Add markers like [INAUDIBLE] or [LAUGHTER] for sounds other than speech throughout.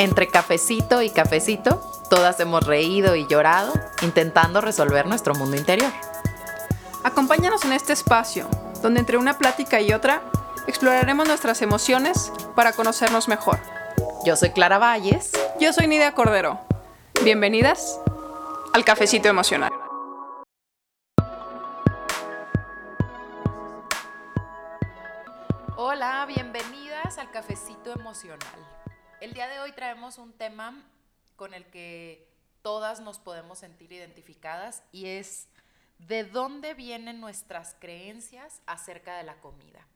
Entre cafecito y cafecito, todas hemos reído y llorado intentando resolver nuestro mundo interior. Acompáñanos en este espacio, donde entre una plática y otra exploraremos nuestras emociones para conocernos mejor. Yo soy Clara Valles. Yo soy Nidia Cordero. Bienvenidas al Cafecito Emocional. Hola, bienvenidas al Cafecito Emocional. El día de hoy traemos un tema con el que todas nos podemos sentir identificadas y es de dónde vienen nuestras creencias acerca de la comida.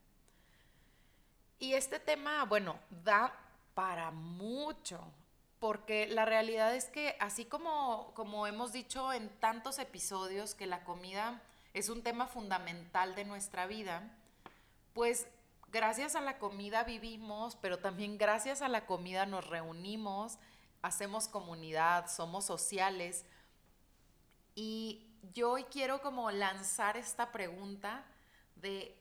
Y este tema, bueno, da para mucho, porque la realidad es que así como, como hemos dicho en tantos episodios que la comida es un tema fundamental de nuestra vida, pues gracias a la comida vivimos, pero también gracias a la comida nos reunimos, hacemos comunidad, somos sociales. Y yo hoy quiero como lanzar esta pregunta de,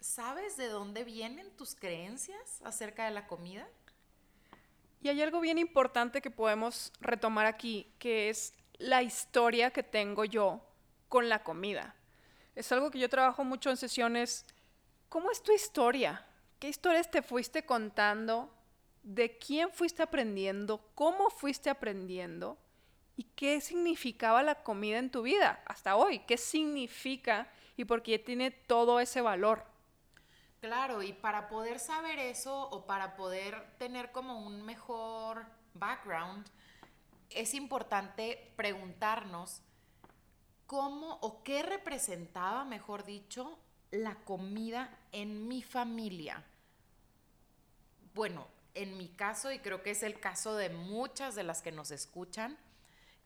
¿sabes de dónde vienen tus creencias acerca de la comida? Y hay algo bien importante que podemos retomar aquí, que es la historia que tengo yo con la comida. Es algo que yo trabajo mucho en sesiones ¿Cómo es tu historia? ¿Qué historias te fuiste contando? ¿De quién fuiste aprendiendo? ¿Cómo fuiste aprendiendo? ¿Y qué significaba la comida en tu vida hasta hoy? ¿Qué significa y por qué tiene todo ese valor? Claro, y para poder saber eso o para poder tener como un mejor background, es importante preguntarnos cómo o qué representaba, mejor dicho, la comida en mi familia? Bueno, en mi caso, y creo que es el caso de muchas de las que nos escuchan,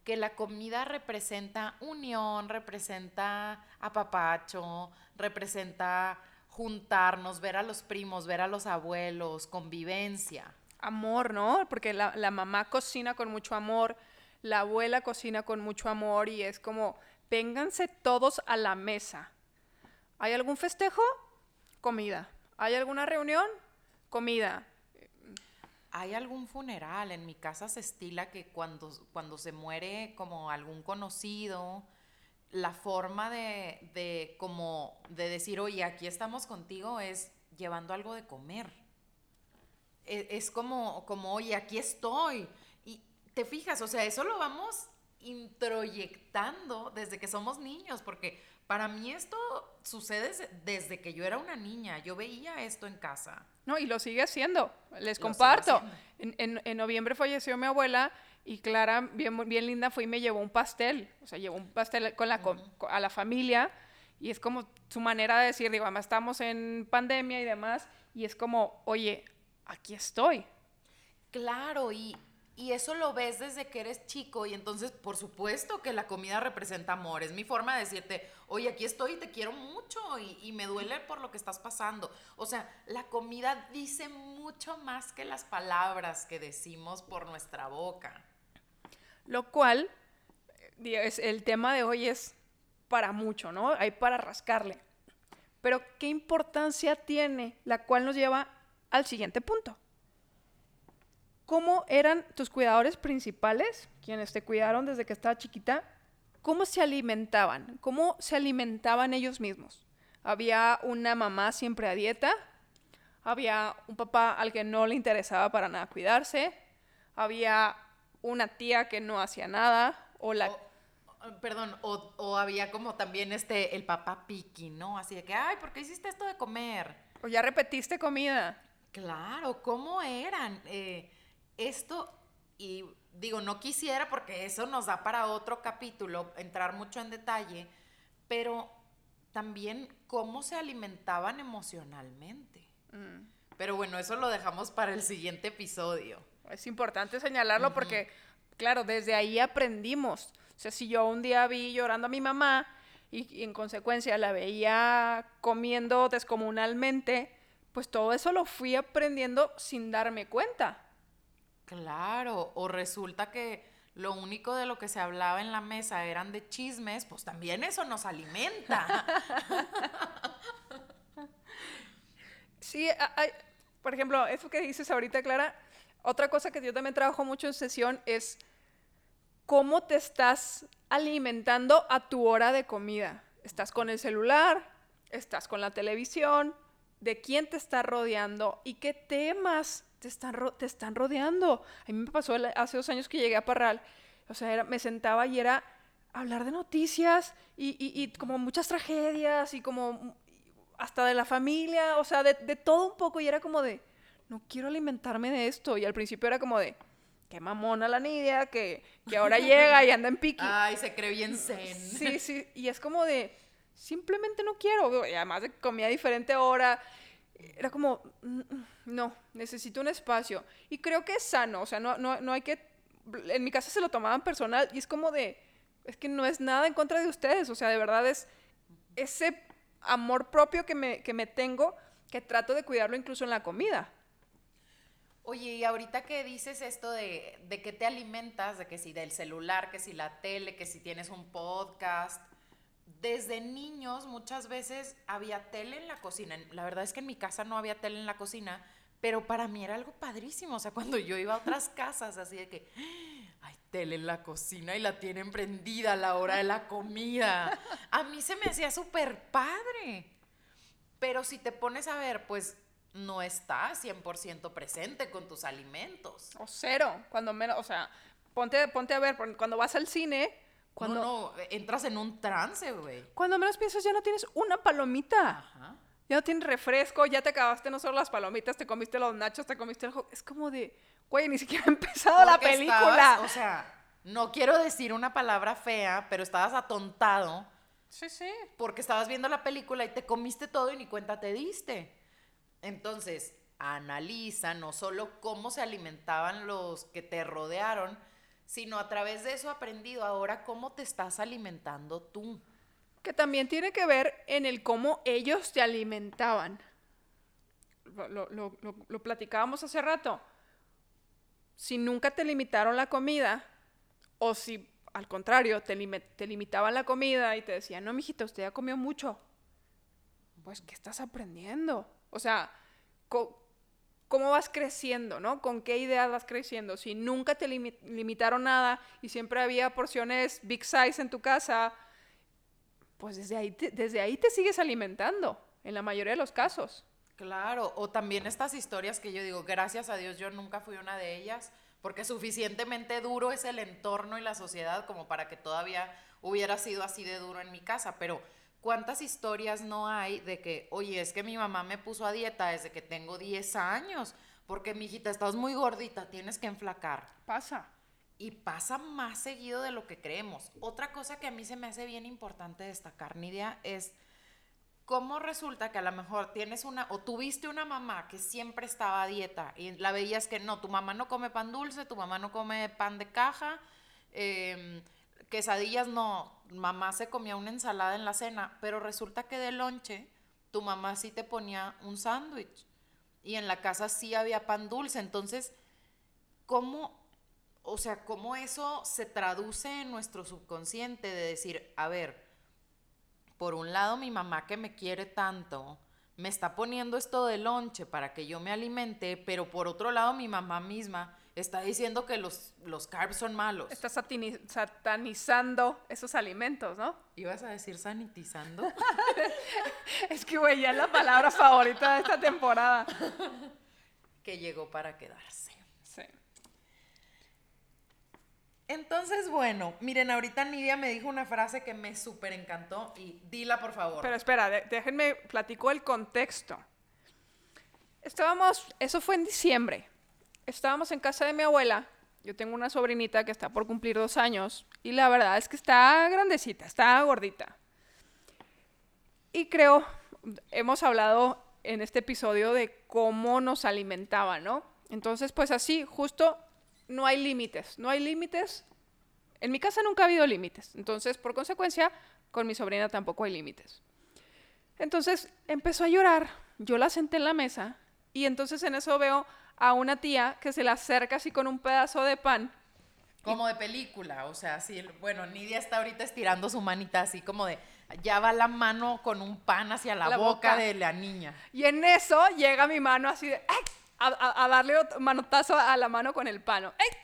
que la comida representa unión, representa apapacho, representa juntarnos, ver a los primos, ver a los abuelos, convivencia. Amor, ¿no? Porque la, la mamá cocina con mucho amor, la abuela cocina con mucho amor y es como, vénganse todos a la mesa. ¿Hay algún festejo? Comida. ¿Hay alguna reunión? Comida. ¿Hay algún funeral? En mi casa se estila que cuando, cuando se muere como algún conocido, la forma de, de, como de decir, oye, aquí estamos contigo es llevando algo de comer. Es, es como, como, oye, aquí estoy. Y te fijas, o sea, eso lo vamos introyectando desde que somos niños, porque para mí esto sucede desde que yo era una niña. Yo veía esto en casa. No, y lo sigue haciendo. Les comparto. En, en, noviembre falleció mi abuela y Clara, bien, bien linda, fue y me llevó un pastel. O sea, llevó un pastel con la, a la familia. Y es como su manera de decir, digo, además estamos en pandemia y demás. Y es como, oye, aquí estoy. Claro, y, y eso lo ves desde que eres chico y entonces por supuesto que la comida representa amor. Es mi forma de decirte, oye, aquí estoy y te quiero mucho y, me duele por lo que estás pasando. O sea, la comida dice mucho más que las palabras que decimos por nuestra boca. Lo cual, es, el tema de hoy es para mucho, ¿no? Hay para rascarle. Pero ¿qué importancia tiene? La cual nos lleva al siguiente punto ¿Cómo eran tus cuidadores principales, quienes te cuidaron desde que estaba chiquita? ¿Cómo se alimentaban? ¿Cómo se alimentaban ellos mismos? ¿Había una mamá siempre a dieta? ¿Había un papá al que no le interesaba para nada cuidarse? ¿Había una tía que no hacía nada? ¿O la... perdón, o, o, había como también este, el papá piqui, ¿no? Así de que, ay, ¿por qué hiciste esto de comer? O ya repetiste comida. Claro, ¿cómo eran? Eh, esto, y digo, no quisiera porque eso nos da para otro capítulo, entrar mucho en detalle, pero también cómo se alimentaban emocionalmente. Mm. Pero bueno, eso lo dejamos para el siguiente episodio. Es importante señalarlo porque, claro, desde ahí aprendimos. O sea, si yo un día vi llorando a mi mamá y, y en consecuencia la veía comiendo descomunalmente, pues todo eso lo fui aprendiendo sin darme cuenta. Claro, o resulta que lo único de lo que se hablaba en la mesa eran de chismes, pues también eso nos alimenta. [LAUGHS] sí, hay, por ejemplo, eso que dices ahorita, Clara, Otra cosa que yo también trabajo mucho en sesión es cómo te estás alimentando a tu hora de comida. Estás con el celular, estás con la televisión, de quién te está rodeando y qué temas te están, te están rodeando. A mí me pasó hace dos años que llegué a Parral, o sea, me sentaba y era hablar de noticias y, y, como muchas tragedias y como hasta de la familia, o sea, de, de, todo un poco y era como de, no quiero alimentarme de esto. Y al principio era como de, qué mamona la Nidia, que, que ahora [LAUGHS] llega y anda en piqui. Ay, se cree bien zen. Sí, sí, y es como de, simplemente no quiero, y además de comida diferente ahora, era como, mm, mm, no, necesito un espacio. Y creo que es sano, o sea, no, no, no hay que, en mi casa se lo tomaban personal y es como de, es que no es nada en contra de ustedes, o sea, de verdad es ese amor propio que me, que me tengo, que trato de cuidarlo incluso en la comida. Oye, y ahorita que dices esto de, de que te alimentas, de que si del celular, que si la tele, que si tienes un podcast, desde niños muchas veces había tele en la cocina. La verdad es que en mi casa no había tele en la cocina, pero para mí era algo padrísimo. O sea, cuando yo iba a otras [LAUGHS] casas, así de que hay tele en la cocina y la tienen prendida a la hora de la comida. A mí se me hacía súper padre. Pero si te pones a ver, pues no estás 100% presente con tus alimentos. O cero, cuando menos, o sea, ponte, ponte a ver, cuando vas al cine, cuando no, entras en un trance, güey. Cuando menos piensas ya no tienes una palomita. Ajá. Ya no tienes refresco, ya te acabaste no solo las palomitas, te comiste los nachos, te comiste el Es como de, güey, ni siquiera ha empezado la película. o sea, no quiero decir una palabra fea, pero estabas atontado. Sí, sí. Porque estabas viendo la película y te comiste todo y ni cuenta te diste. Entonces, analiza no solo cómo se alimentaban los que te rodearon, sino a través de eso aprendido ahora cómo te estás alimentando tú. Que también tiene que ver en el cómo ellos te alimentaban. Lo, platicábamos hace rato. Si nunca te limitaron la comida, o si al contrario te, te limitaban la comida y te decían, no, mijita, usted ya comió mucho. Pues, ¿qué estás aprendiendo? O sea, ¿cómo vas creciendo, no? ¿Con qué ideas vas creciendo? Si nunca te limitaron nada y siempre había porciones big size en tu casa, pues desde ahí desde ahí te sigues alimentando, en la mayoría de los casos. Claro, o también estas historias que yo digo, gracias a Dios yo nunca fui una de ellas, porque suficientemente duro es el entorno y la sociedad como para que todavía hubiera sido así de duro en mi casa, pero ¿Cuántas historias no hay de que, oye, es que mi mamá me puso a dieta desde que tengo 10 años? Porque, mi hijita, estás muy gordita, tienes que enflacar. Pasa. Y pasa más seguido de lo que creemos. Otra cosa que a mí se me hace bien importante destacar, Nidia, es cómo resulta que a lo mejor tienes una, o tuviste una mamá que siempre estaba a dieta y la veías que no, tu mamá no come pan dulce, tu mamá no come pan de caja, eh, quesadillas no, mamá se comía una ensalada en la cena, pero resulta que de lonche tu mamá sí te ponía un sándwich y en la casa sí había pan dulce. Entonces, ¿cómo, o sea, cómo eso se traduce en nuestro subconsciente de decir, a ver, por un lado mi mamá que me quiere tanto, me está poniendo esto de lonche para que yo me alimente, pero por otro lado mi mamá misma está diciendo que los, los carbs son malos. Está satanizando esos alimentos, ¿no? ¿Ibas a decir sanitizando? [LAUGHS] es que, güey, ya es la palabra favorita de esta temporada. [LAUGHS] que llegó para quedarse. Sí. Entonces, bueno, miren, ahorita Nidia me dijo una frase que me súper encantó y dila, por favor. Pero espera, déjenme platico el contexto. Estábamos, eso fue en diciembre estábamos en casa de mi abuela. Yo tengo una sobrinita que está por cumplir dos años y la verdad es que está grandecita, está gordita. Y creo, hemos hablado en este episodio de cómo nos alimentaban, ¿no? Entonces, pues así, justo no hay límites, no hay límites. En mi casa nunca ha habido límites, entonces, por consecuencia, con mi sobrina tampoco hay límites. Entonces empezó a llorar, yo la senté en la mesa y entonces en eso veo a una tía que se le acerca así con un pedazo de pan. Como de película, o sea, así, bueno, Nidia está ahorita estirando su manita así como de, ya va la mano con un pan hacia la, boca, de la niña. Y en eso llega mi mano así de, ¡ay! A, a darle ot- manotazo a la mano con el palo. ¡Ey!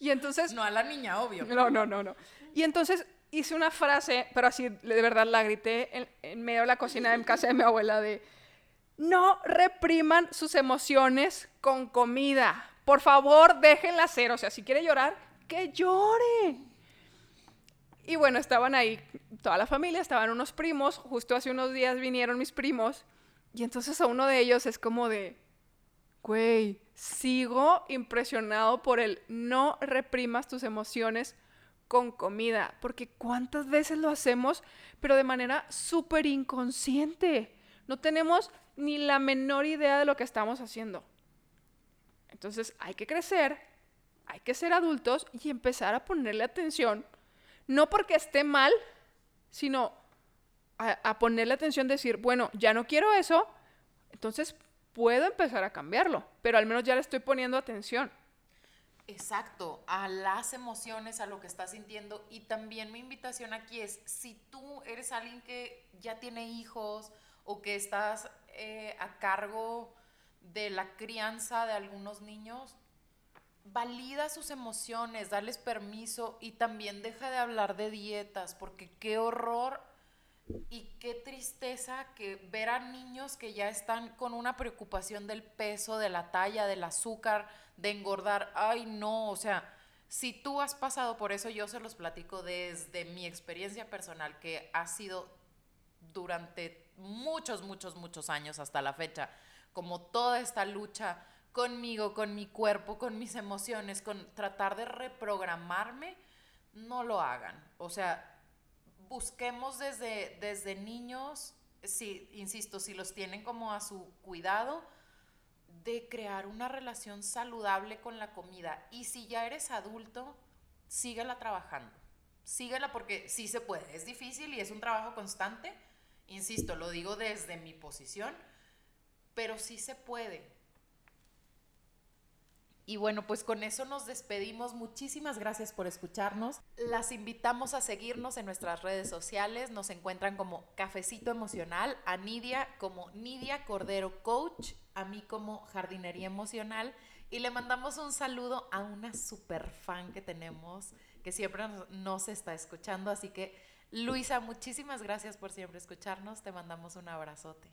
Y entonces No a la niña, obvio. no, no, no, no. Y entonces hice una frase, pero así de verdad la grité en, en medio de la cocina en casa de mi abuela de no repriman sus emociones con comida. Por favor, déjenla ser. O sea, si quiere llorar, que llore. Y bueno, estaban ahí toda la familia, estaban unos primos. Justo hace unos días vinieron mis primos. Y entonces a uno de ellos es como de, Güey, sigo impresionado por el no reprimas tus emociones con comida, porque cuántas veces lo hacemos, pero de manera súper inconsciente. No tenemos ni la menor idea de lo que estamos haciendo. Entonces hay que crecer, hay que ser adultos y empezar a ponerle atención, no porque esté mal, sino a, a ponerle atención, decir, bueno, ya no quiero eso, entonces puedo empezar a cambiarlo, pero al menos ya le estoy poniendo atención. Exacto, a las emociones, a lo que estás sintiendo. Y también mi invitación aquí es, si tú eres alguien que ya tiene hijos o que estás eh, a cargo de la crianza de algunos niños, valida sus emociones, dales permiso y también deja de hablar de dietas, porque qué horror y qué tristeza que ver a niños que ya están con una preocupación del peso, de la talla, del azúcar, de engordar. Ay, no, o sea, si tú has pasado por eso, yo se los platico desde mi experiencia personal, que ha sido durante muchos, muchos, muchos años hasta la fecha, como toda esta lucha conmigo, con mi cuerpo, con mis emociones, con tratar de reprogramarme, no lo hagan. O sea, busquemos desde, desde niños, si, insisto, si los tienen como a su cuidado, de crear una relación saludable con la comida. Y si ya eres adulto, síguela trabajando. Síguela porque sí se puede. Es difícil y es un trabajo constante. Insisto, lo digo desde mi posición, pero sí se puede. Y bueno, pues con eso nos despedimos. Muchísimas gracias por escucharnos. Las invitamos a seguirnos en nuestras redes sociales. Nos encuentran como Cafecito Emocional, a Nidia como Nidia Cordero Coach, a mí como Jardinería Emocional. Y le mandamos un saludo a una super fan que tenemos, que siempre nos, está escuchando. Así que, Luisa, muchísimas gracias por siempre escucharnos. Te mandamos un abrazote.